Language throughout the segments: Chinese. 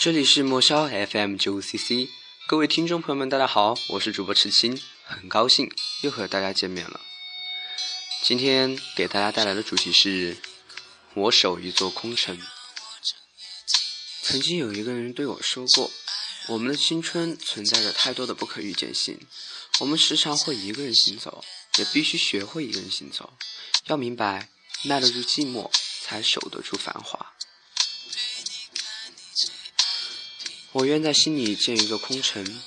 这里是莫萧 FM 九五 CC，各位听众朋友们，大家好，我是主播迟青，很高兴又和大家见面了。今天给大家带来的主题是“我守一座空城”。曾经有一个人对我说过：“我们的青春存在着太多的不可预见性，我们时常会一个人行走，也必须学会一个人行走。要明白，耐得住寂寞，才守得住繁华。”我愿在心里建一座空城，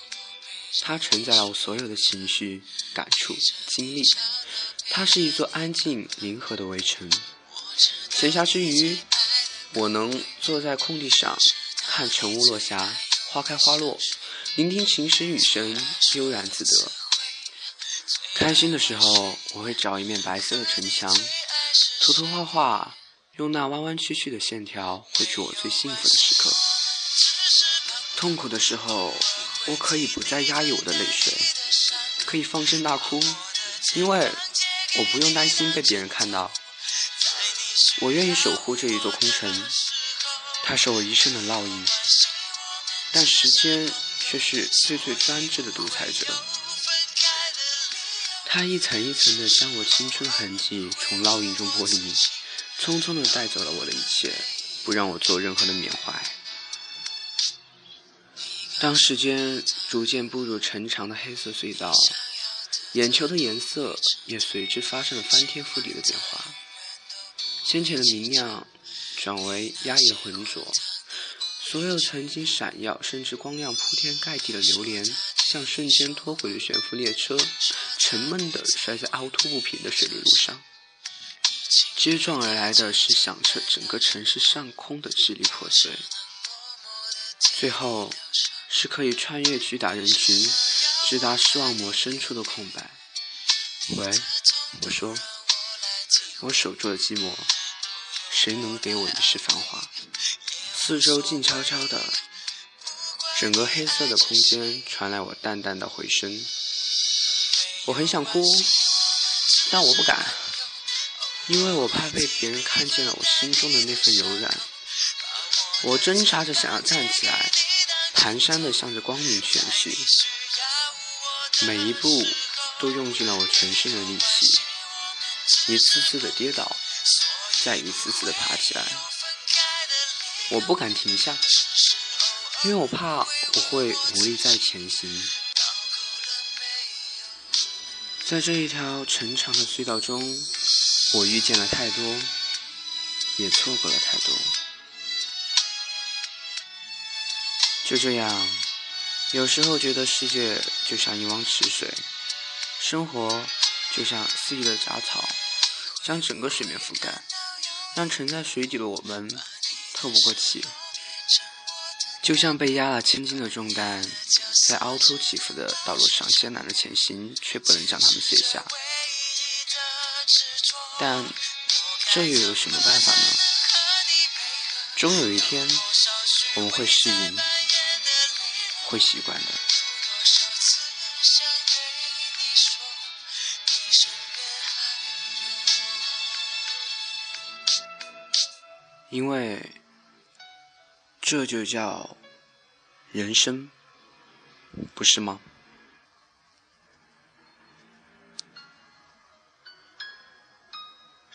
它承载了我所有的情绪、感触、经历。它是一座安静、临和的围城。闲暇之余，我能坐在空地上，看晨雾落下，花开花落，聆听琴声雨声，悠然自得。开心的时候，我会找一面白色的城墙，涂涂画画，用那弯弯曲曲的线条绘出我最幸福的时刻。痛苦的时候，我可以不再压抑我的泪水，可以放声大哭，因为我不用担心被别人看到。我愿意守护这一座空城，它是我一生的烙印，但时间却是最最专制的独裁者。它一层一层的将我青春的痕迹从烙印中剥离，匆匆的带走了我的一切，不让我做任何的缅怀。当时间逐渐步入城墙的黑色隧道，眼球的颜色也随之发生了翻天覆地的变化。先前的明亮转为压抑浑浊，所有曾经闪耀甚至光亮铺天盖地的流连，像瞬间脱轨的悬浮列车，沉闷地摔在凹凸不平的水泥路上。接踵而来的是响彻整个城市上空的支离破碎，最后。是可以穿越巨大人群，直达视网膜深处的空白。喂，我说，我守住了寂寞，谁能给我一世繁华？四周静悄悄的，整个黑色的空间传来我淡淡的回声。我很想哭，但我不敢，因为我怕被别人看见了我心中的那份柔软。我挣扎着想要站起来。蹒跚地向着光明前去，每一步都用尽了我全身的力气，一次次的跌倒，再一次次的爬起来。我不敢停下，因为我怕我会无力再前行。在这一条长长的隧道中，我遇见了太多，也错过了太多。就这样，有时候觉得世界就像一汪池水，生活就像肆意的杂草，将整个水面覆盖，让沉在水底的我们透不过气。就像被压了千斤的重担，在凹凸起伏的道路上艰难的前行，却不能将它们卸下。但这又有什么办法呢？终有一天，我们会适应。会习惯的，因为这就叫人生，不是吗？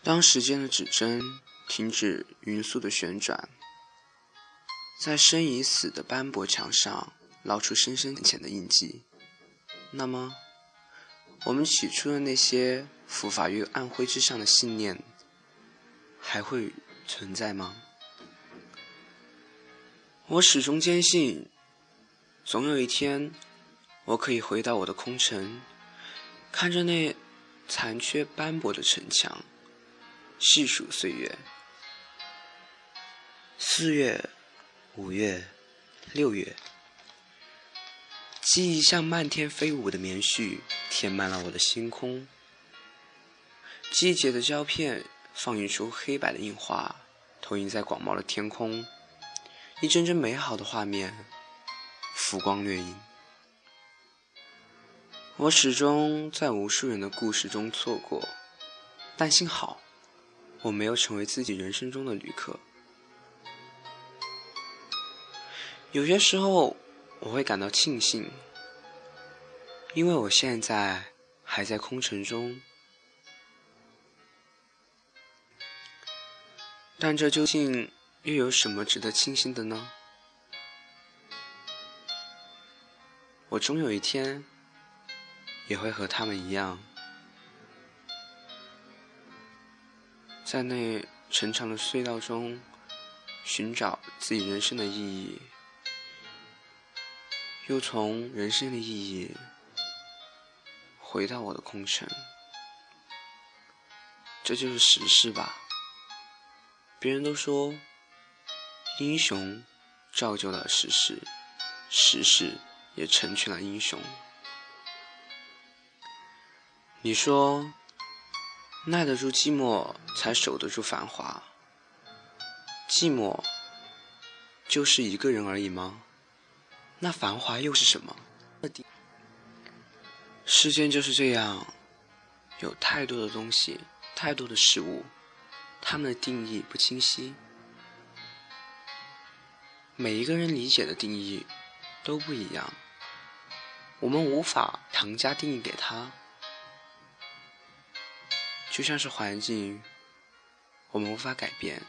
当时间的指针停止匀速的旋转，在生已死的斑驳墙上。捞出深深浅浅的印记，那么，我们起初的那些浮法于暗灰之上的信念，还会存在吗？我始终坚信，总有一天，我可以回到我的空城，看着那残缺斑驳的城墙，细数岁月。四月、五月、六月。记忆像漫天飞舞的棉絮，填满了我的星空。季节的胶片放映出黑白的印花，投影在广袤的天空。一帧帧美好的画面，浮光掠影。我始终在无数人的故事中错过，但幸好，我没有成为自己人生中的旅客。有些时候我会感到庆幸，因为我现在还在空城中。但这究竟又有什么值得庆幸的呢？我终有一天也会和他们一样，在那长长的隧道中寻找自己人生的意义。又从人生的意义回到我的空城，这就是时势吧。别人都说，英雄造就了时势，时势也成全了英雄。你说，耐得住寂寞，才守得住繁华。寂寞，就是一个人而已吗？那繁华又是什么？世间就是这样，有太多的东西，太多的事物，它们的定义不清晰，每一个人理解的定义都不一样，我们无法强加定义给他，就像是环境，我们无法改变，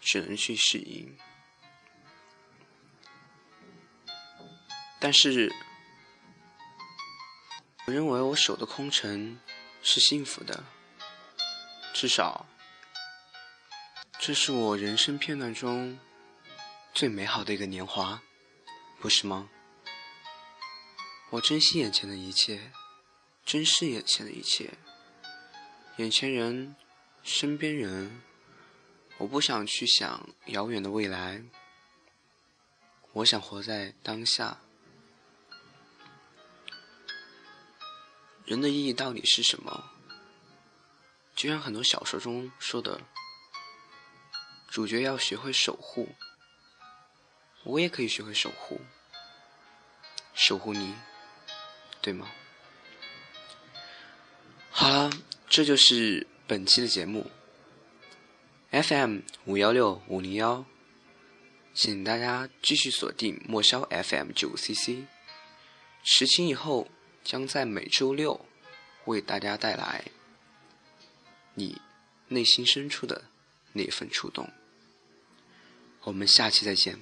只能去适应。但是，我认为我守的空城是幸福的，至少，这是我人生片段中最美好的一个年华，不是吗？我珍惜眼前的一切，珍视眼前的一切，眼前人，身边人，我不想去想遥远的未来，我想活在当下。人的意义到底是什么？就像很多小说中说的，主角要学会守护。我也可以学会守护，守护你，对吗？好了，这就是本期的节目。FM 五幺六五零幺，请大家继续锁定莫萧 FM 九 CC。十期以后。将在每周六为大家带来你内心深处的那份触动。我们下期再见。